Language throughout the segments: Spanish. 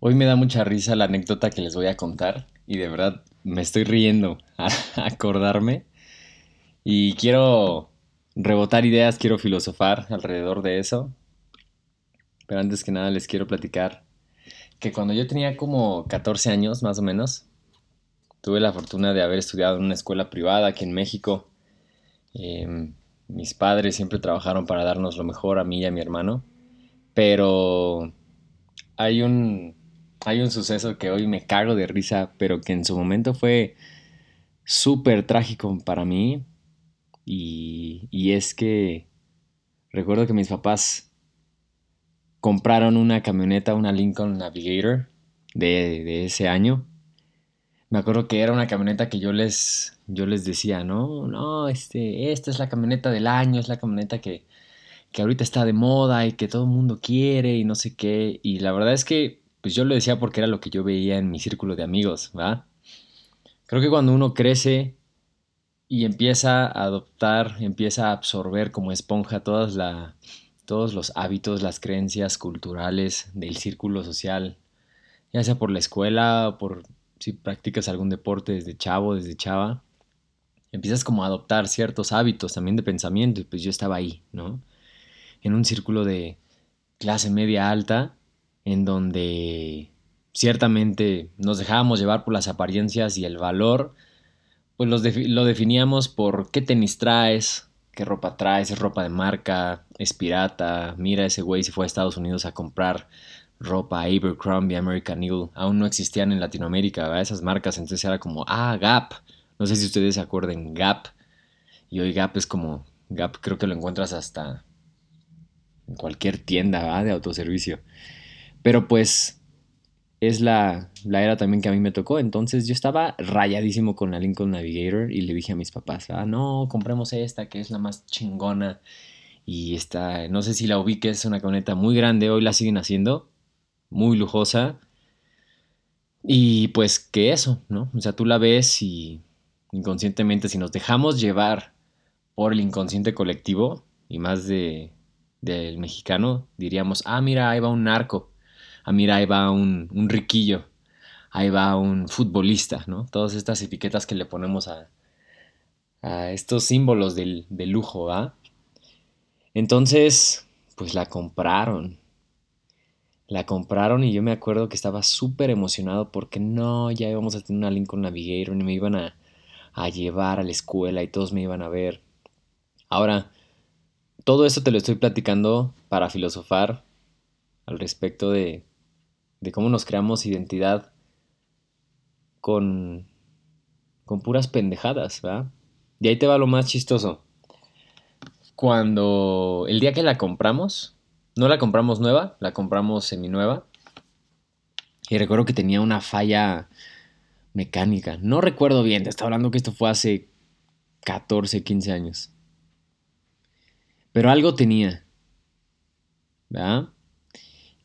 Hoy me da mucha risa la anécdota que les voy a contar y de verdad me estoy riendo a acordarme y quiero rebotar ideas, quiero filosofar alrededor de eso. Pero antes que nada les quiero platicar que cuando yo tenía como 14 años más o menos, tuve la fortuna de haber estudiado en una escuela privada aquí en México. Em, mis padres siempre trabajaron para darnos lo mejor a mí y a mi hermano, pero hay un hay un suceso que hoy me cago de risa, pero que en su momento fue súper trágico para mí. Y, y, es que recuerdo que mis papás compraron una camioneta, una Lincoln Navigator de, ese año. Me acuerdo que era una camioneta que yo les, yo les decía, no, no, este, esta es la camioneta del año, es la camioneta que, que ahorita está de moda y que todo el mundo quiere y no sé qué. Y la verdad es que pues yo lo decía porque era lo que yo veía en mi círculo de amigos, ¿va? Creo que cuando uno crece y empieza a adoptar, empieza a absorber como esponja todos los hábitos, las creencias culturales del círculo social, ya sea por la escuela o por si practicas algún deporte desde chavo, desde chava, empiezas como a adoptar ciertos hábitos también de pensamiento pues yo estaba ahí, ¿no? En un círculo de clase media alta en donde ciertamente nos dejábamos llevar por las apariencias y el valor, pues lo definíamos por qué tenis traes, qué ropa traes, es ropa de marca, es pirata, mira ese güey se fue a Estados Unidos a comprar ropa Abercrombie, American Eagle, aún no existían en Latinoamérica, esas marcas, entonces era como, ah, Gap, no sé si ustedes se acuerden, Gap, y hoy Gap es como, Gap creo que lo encuentras hasta en cualquier tienda de autoservicio. Pero pues es la, la, era también que a mí me tocó. Entonces yo estaba rayadísimo con la Lincoln Navigator y le dije a mis papás, ah, no, compremos esta que es la más chingona. Y esta, no sé si la ubique, es una camioneta muy grande, hoy la siguen haciendo, muy lujosa. Y pues que eso, ¿no? O sea, tú la ves y inconscientemente, si nos dejamos llevar por el inconsciente colectivo, y más de del mexicano, diríamos, ah, mira, ahí va un narco ah, mira, ahí va un, riquillo, ahí va un futbolista, ¿no? Todas estas etiquetas que le ponemos a, a estos símbolos del, lujo, ¿ah? Entonces, pues la compraron. La compraron y yo me acuerdo que estaba súper emocionado porque no, ya íbamos a tener una Lincoln Navigator y me iban a, a llevar a la escuela y todos me iban a ver. Ahora, todo esto te lo estoy platicando para filosofar al respecto de de cómo nos creamos identidad con, con puras pendejadas, ¿verdad? Y ahí te va lo más chistoso. Cuando el día que la compramos, no la compramos nueva, la compramos seminueva. Y recuerdo que tenía una falla mecánica. No recuerdo bien, te estaba hablando que esto fue hace 14, 15 años. Pero algo tenía. ¿Verdad?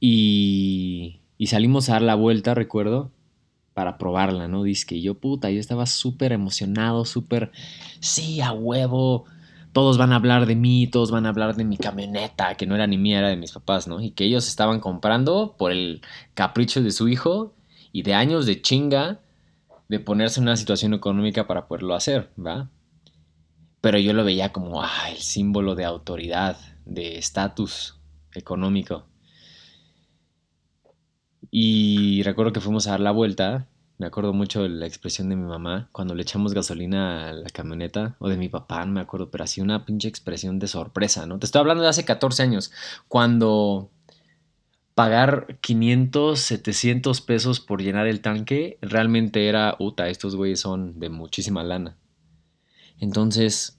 Y y salimos a dar la vuelta, recuerdo, para probarla, ¿no? Dice que yo, puta, yo estaba súper emocionado, súper, sí, a huevo. Todos van a hablar de mí, todos van a hablar de mi camioneta, que no era ni mía, era de mis papás, ¿no? Y que ellos estaban comprando por el capricho de su hijo y de años de chinga de ponerse en una situación económica para poderlo hacer, ¿va? Pero yo lo veía como, ah, el símbolo de autoridad, de estatus económico. Y recuerdo que fuimos a dar la vuelta. Me acuerdo mucho de la expresión de mi mamá cuando le echamos gasolina a la camioneta, o de mi papá, no me acuerdo, pero así una pinche expresión de sorpresa, ¿no? Te estoy hablando de hace 14 años, cuando pagar 500, 700 pesos por llenar el tanque realmente era, puta, estos güeyes son de muchísima lana. Entonces,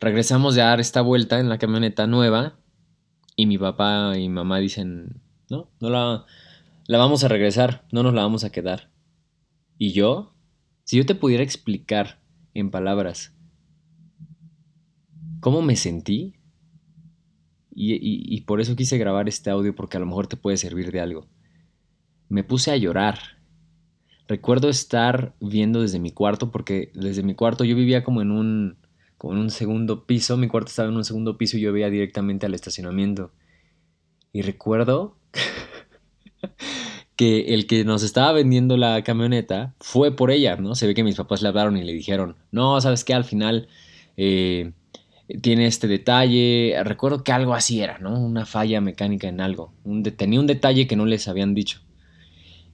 regresamos de dar esta vuelta en la camioneta nueva y mi papá y mamá dicen, ¿no? No la, la vamos a regresar, no nos la vamos a quedar. Y yo, si yo te pudiera explicar en palabras cómo me sentí, y, por eso quise grabar este audio porque a lo mejor te puede servir de algo. Me puse a llorar. Recuerdo estar viendo desde mi cuarto porque desde mi cuarto yo vivía como en un como en un segundo piso, mi cuarto estaba en un segundo piso y yo veía directamente al estacionamiento. Y recuerdo que el que nos estaba vendiendo la camioneta fue por ella, ¿no? Se ve que mis papás le hablaron y le dijeron, no, ¿sabes qué? Al final eh, tiene este detalle, recuerdo que algo así era, ¿no? Una falla mecánica en algo, tenía un detalle que no les habían dicho.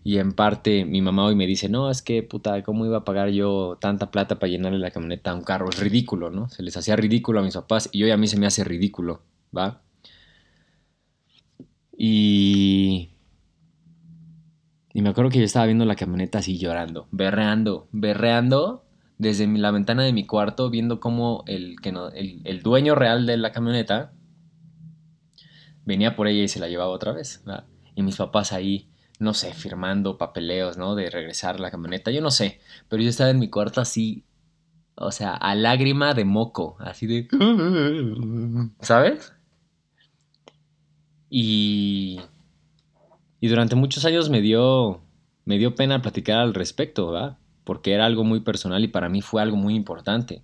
Y en parte mi mamá hoy me dice, no, es que puta, ¿cómo iba a pagar yo tanta plata para llenarle la camioneta a un carro? Es ridículo, ¿no? Se les hacía ridículo a mis papás y hoy a mí se me hace ridículo, ¿va? Y y me acuerdo que yo estaba viendo la camioneta así llorando, berreando, berreando desde la ventana de mi cuarto, viendo cómo el, que no, el, dueño real de la camioneta venía por ella y se la llevaba otra vez. Y mis papás ahí, no sé, firmando papeleos, ¿no? De regresar la camioneta, yo no sé. Pero yo estaba en mi cuarto así, o sea, a lágrima de moco, así de... ¿Sabes? Y y durante muchos años me dio, me dio pena platicar al respecto, ¿verdad? Porque era algo muy personal y para mí fue algo muy importante,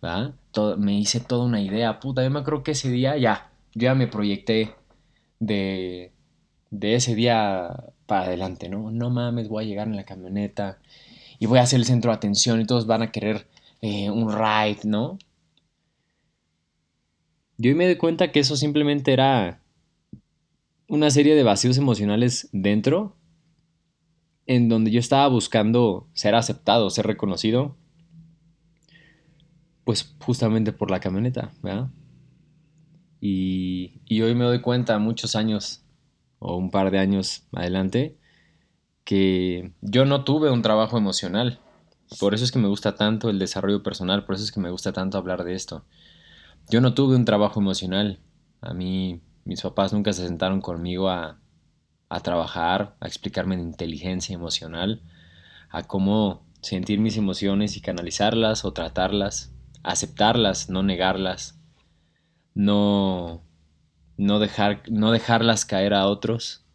¿verdad? me hice toda una idea, puta, yo me creo que ese día ya, ya me proyecté de, de ese día para adelante, ¿no? No mames, voy a llegar en la camioneta y voy a ser el centro de atención y todos van a querer eh, un ride, ¿no? Yo me di cuenta que eso simplemente era una serie de vacíos emocionales dentro en donde yo estaba buscando ser aceptado, ser reconocido, pues justamente por la camioneta, ¿verdad? Y, y, hoy me doy cuenta, muchos años o un par de años adelante, que yo no tuve un trabajo emocional. Por eso es que me gusta tanto el desarrollo personal, por eso es que me gusta tanto hablar de esto. Yo no tuve un trabajo emocional. A mí mis papás nunca se sentaron conmigo a, trabajar, a explicarme de inteligencia emocional, a cómo sentir mis emociones y canalizarlas o tratarlas, aceptarlas, no negarlas, no, no, dejar, no dejarlas caer a otros.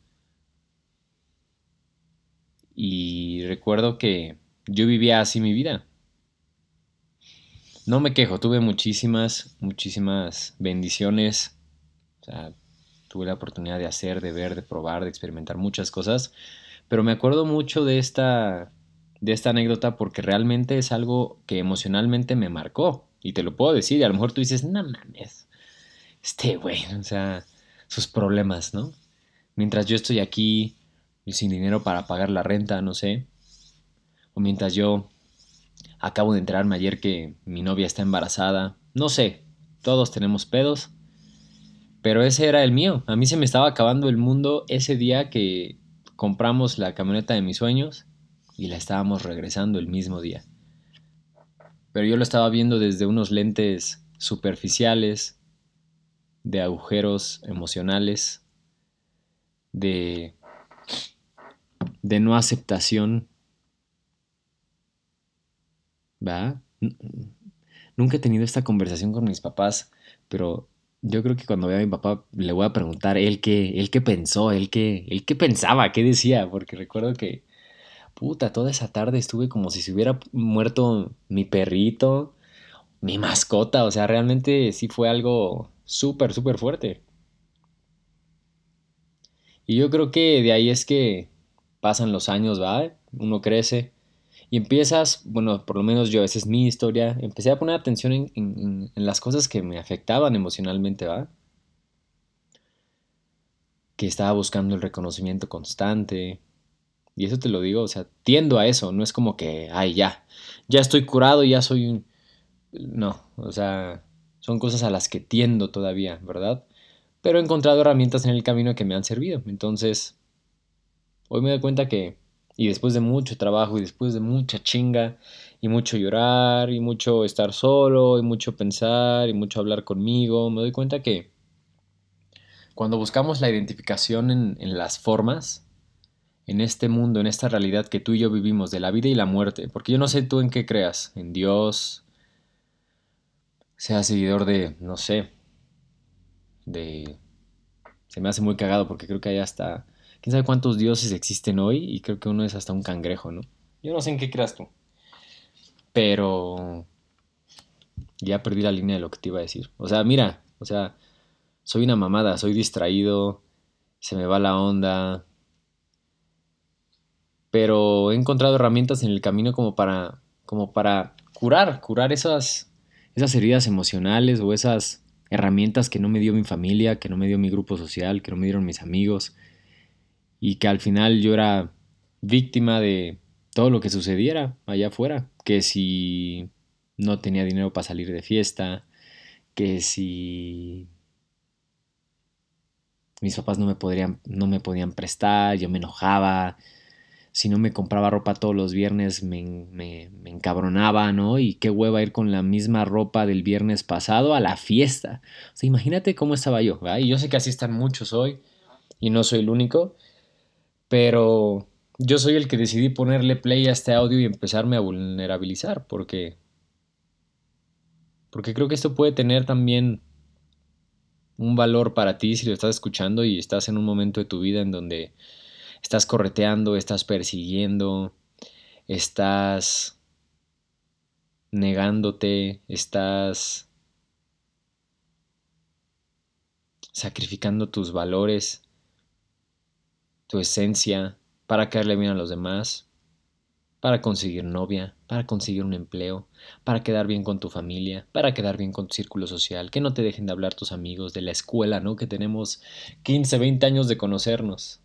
Y recuerdo que yo vivía así mi vida. No me quejo, tuve muchísimas, muchísimas bendiciones tuve la oportunidad de hacer, de ver, de probar, de experimentar muchas cosas. Pero me acuerdo mucho de esta, de esta anécdota porque realmente es algo que emocionalmente me marcó. Y te lo puedo decir, y a lo mejor tú dices, no mames, este güey, o sea, sus problemas, ¿no? Mientras yo estoy aquí sin dinero para pagar la renta, no sé. O mientras yo acabo de enterarme ayer que mi novia está embarazada, no sé, todos tenemos pedos pero ese era el mío. A mí se me estaba acabando el mundo ese día que compramos la camioneta de mis sueños y la estábamos regresando el mismo día. Pero yo lo estaba viendo desde unos lentes superficiales, de agujeros emocionales, de, de no aceptación. ¿Va? Nunca he tenido esta conversación con mis papás, pero yo creo que cuando vea a mi papá le voy a preguntar él qué, él qué pensó, él qué, él qué pensaba, qué decía, porque recuerdo que, puta, toda esa tarde estuve como si se hubiera muerto mi perrito, mi mascota, o sea, realmente sí fue algo súper, súper fuerte. Y yo creo que de ahí es que pasan los años, ¿va? Uno crece y empiezas, bueno, por lo menos yo, esa es mi historia, empecé a poner atención en, las cosas que me afectaban emocionalmente, ¿va? Que estaba buscando el reconocimiento constante. Y eso te lo digo, o sea, tiendo a eso, no es como que, ay, ya, ya estoy curado, ya soy un... No, o sea, son cosas a las que tiendo todavía, ¿verdad? Pero he encontrado herramientas en el camino que me han servido. Entonces, hoy me doy cuenta que y después de mucho trabajo y después de mucha chinga y mucho llorar y mucho estar solo y mucho pensar y mucho hablar conmigo, me doy cuenta que cuando buscamos la identificación en, las formas, en este mundo, en esta realidad que tú y yo vivimos de la vida y la muerte, porque yo no sé tú en qué creas, en Dios, sea seguidor de, no sé, de... Se me hace muy cagado porque creo que hay hasta quién sabe cuántos dioses existen hoy y creo que uno es hasta un cangrejo, ¿no? Yo no sé en qué creas tú. Pero ya perdí la línea de lo que te iba a decir. O sea, mira, o sea, soy una mamada, soy distraído, se me va la onda. pero he encontrado herramientas en el camino como para, como para curar, curar esas, esas heridas emocionales o esas herramientas que no me dio mi familia, que no me dio mi grupo social, que no me dieron mis amigos y que al final yo era víctima de todo lo que sucediera allá afuera, que si no tenía dinero para salir de fiesta, que si mis papás no me, podrían, no me podían prestar, yo me enojaba, si no me compraba ropa todos los viernes me, me, me, encabronaba, ¿no? Y qué hueva ir con la misma ropa del viernes pasado a la fiesta. O sea, imagínate cómo estaba yo. Y yo sé que así están muchos hoy, y no soy el único, pero yo soy el que decidí ponerle play a este audio y empezarme a vulnerabilizar, porque... Porque creo que esto puede tener también un valor para ti si lo estás escuchando y estás en un momento de tu vida en donde estás correteando, estás persiguiendo, estás negándote, estás sacrificando tus valores, tu esencia para caerle bien a los demás, para conseguir novia, para conseguir un empleo, para quedar bien con tu familia, para quedar bien con tu círculo social, que no te dejen de hablar tus amigos de la escuela, ¿no? Que tenemos 15, 20 años de conocernos.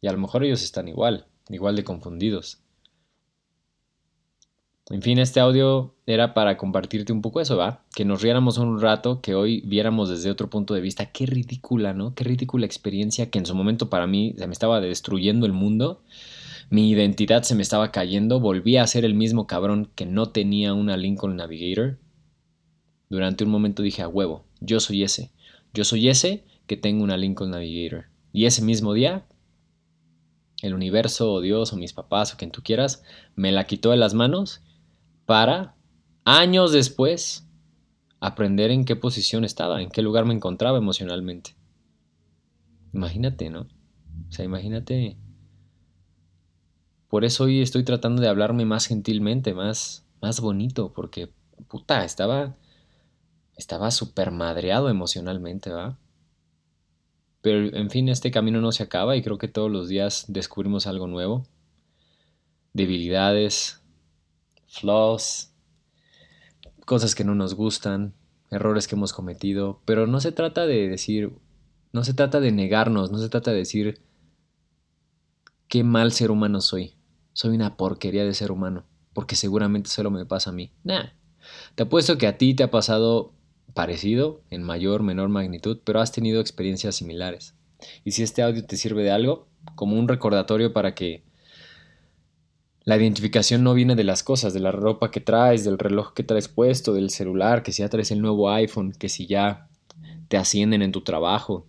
Y a lo mejor ellos están igual, igual de confundidos. En fin, este audio era para compartirte un poco eso, ¿va? Que nos riéramos un rato, que hoy viéramos desde otro punto de vista. Qué ridícula, ¿no? Qué ridícula experiencia que en su momento para mí se me estaba destruyendo el mundo. Mi identidad se me estaba cayendo. Volví a ser el mismo cabrón que no tenía una Lincoln Navigator. Durante un momento dije a huevo, yo soy ese. Yo soy ese que tengo una Lincoln Navigator. Y ese mismo día el universo o Dios o mis papás o quien tú quieras, me la quitó de las manos para años después aprender en qué posición estaba, en qué lugar me encontraba emocionalmente. Imagínate, ¿no? O sea, imagínate. Por eso hoy estoy tratando de hablarme más gentilmente, más, más bonito, porque, puta, estaba, estaba súper madreado emocionalmente, ¿va? Pero en fin, este camino no se acaba y creo que todos los días descubrimos algo nuevo. Debilidades, flaws, cosas que no nos gustan, errores que hemos cometido, pero no se trata de decir, no se trata de negarnos, no se trata de decir qué mal ser humano soy. Soy una porquería de ser humano, porque seguramente solo me pasa a mí. Nah. Te apuesto que a ti te ha pasado parecido, en mayor o menor magnitud, pero has tenido experiencias similares. Y si este audio te sirve de algo, como un recordatorio para que la identificación no viene de las cosas, de la ropa que traes, del reloj que traes puesto, del celular, que si ya traes el nuevo iPhone, que si ya te ascienden en tu trabajo,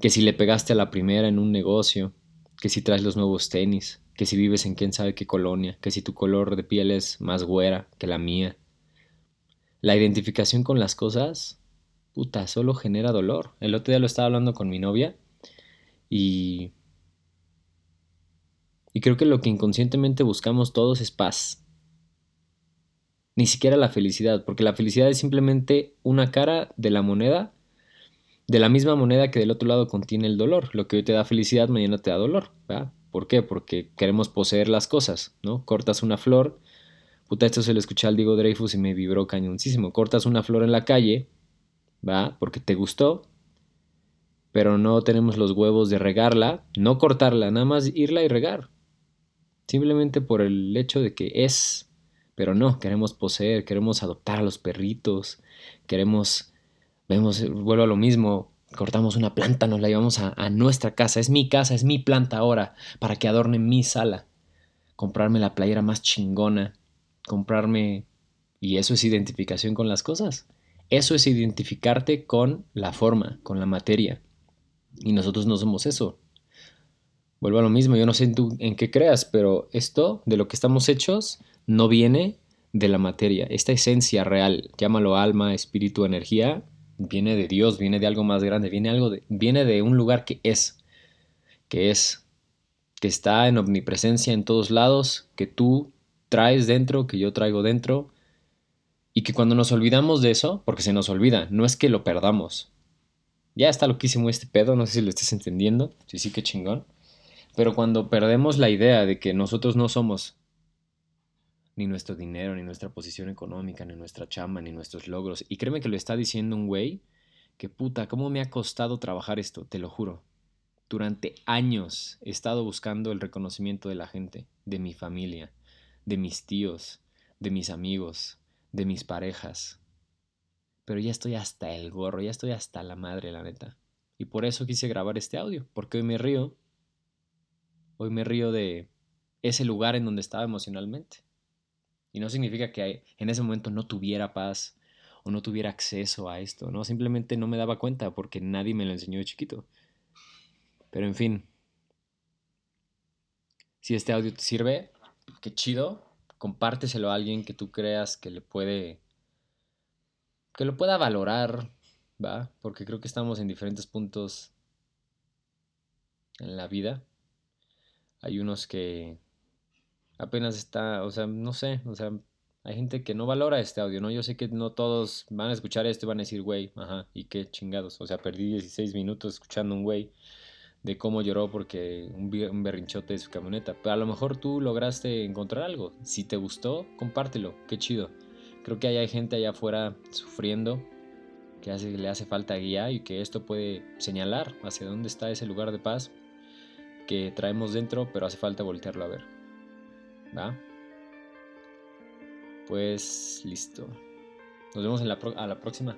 que si le pegaste a la primera en un negocio, que si traes los nuevos tenis, que si vives en quién sabe qué colonia, que si tu color de piel es más güera que la mía, la identificación con las cosas, puta, solo genera dolor. El otro día lo estaba hablando con mi novia y... Y creo que lo que inconscientemente buscamos todos es paz. Ni siquiera la felicidad, porque la felicidad es simplemente una cara de la moneda, de la misma moneda que del otro lado contiene el dolor. Lo que hoy te da felicidad, mañana te da dolor. ¿verdad? ¿Por qué? Porque queremos poseer las cosas, ¿no? Cortas una flor Puta, esto se lo escuché al Diego Dreyfus y me vibró cañoncísimo. Cortas una flor en la calle, ¿va? Porque te gustó, pero no tenemos los huevos de regarla, no cortarla, nada más irla y regar. Simplemente por el hecho de que es, pero no, queremos poseer, queremos adoptar a los perritos, queremos, vemos, vuelvo a lo mismo, cortamos una planta, nos la llevamos a, a nuestra casa, es mi casa, es mi planta ahora, para que adorne mi sala, comprarme la playera más chingona, comprarme... Y eso es identificación con las cosas. Eso es identificarte con la forma, con la materia. Y nosotros no somos eso. Vuelvo a lo mismo, yo no sé en, en qué creas, pero esto de lo que estamos hechos no viene de la materia. Esta esencia real, llámalo alma, espíritu, energía, viene de Dios, viene de algo más grande, viene, algo de, viene de un lugar que es, que es, que está en omnipresencia en todos lados, que tú traes dentro, que yo traigo dentro, y que cuando nos olvidamos de eso, porque se nos olvida, no es que lo perdamos. Ya está loquísimo este pedo, no sé si lo estés entendiendo, sí, sí, qué chingón. Pero cuando perdemos la idea de que nosotros no somos ni nuestro dinero, ni nuestra posición económica, ni nuestra chamba, ni nuestros logros, y créeme que lo está diciendo un güey que puta, ¿cómo me ha costado trabajar esto? Te lo juro. Durante años he estado buscando el reconocimiento de la gente, de mi familia, de mis tíos, de mis amigos, de mis parejas. Pero ya estoy hasta el gorro, ya estoy hasta la madre, la neta. Y por eso quise grabar este audio, porque hoy me río. Hoy me río de ese lugar en donde estaba emocionalmente. Y no significa que en ese momento no tuviera paz o no tuviera acceso a esto, ¿no? Simplemente no me daba cuenta porque nadie me lo enseñó de chiquito. Pero en fin, si este audio te sirve, qué chido, compárteselo a alguien que tú creas que le puede que lo pueda valorar, ¿va? Porque creo que estamos en diferentes puntos en la vida. Hay unos que apenas está, o sea, no sé, o sea, hay gente que no valora este audio, ¿no? Yo sé que no todos van a escuchar esto y van a decir, güey, ajá, y qué chingados. O sea, perdí 16 minutos escuchando un güey de cómo lloró porque un, berrinchote de su camioneta. Pero a lo mejor tú lograste encontrar algo. Si te gustó, compártelo, qué chido. Creo que hay gente allá afuera sufriendo, que hace, le hace falta guía y que esto puede señalar hacia dónde está ese lugar de paz que traemos dentro, pero hace falta voltearlo a ver. ¿Va? Pues listo. Nos vemos en la a la próxima.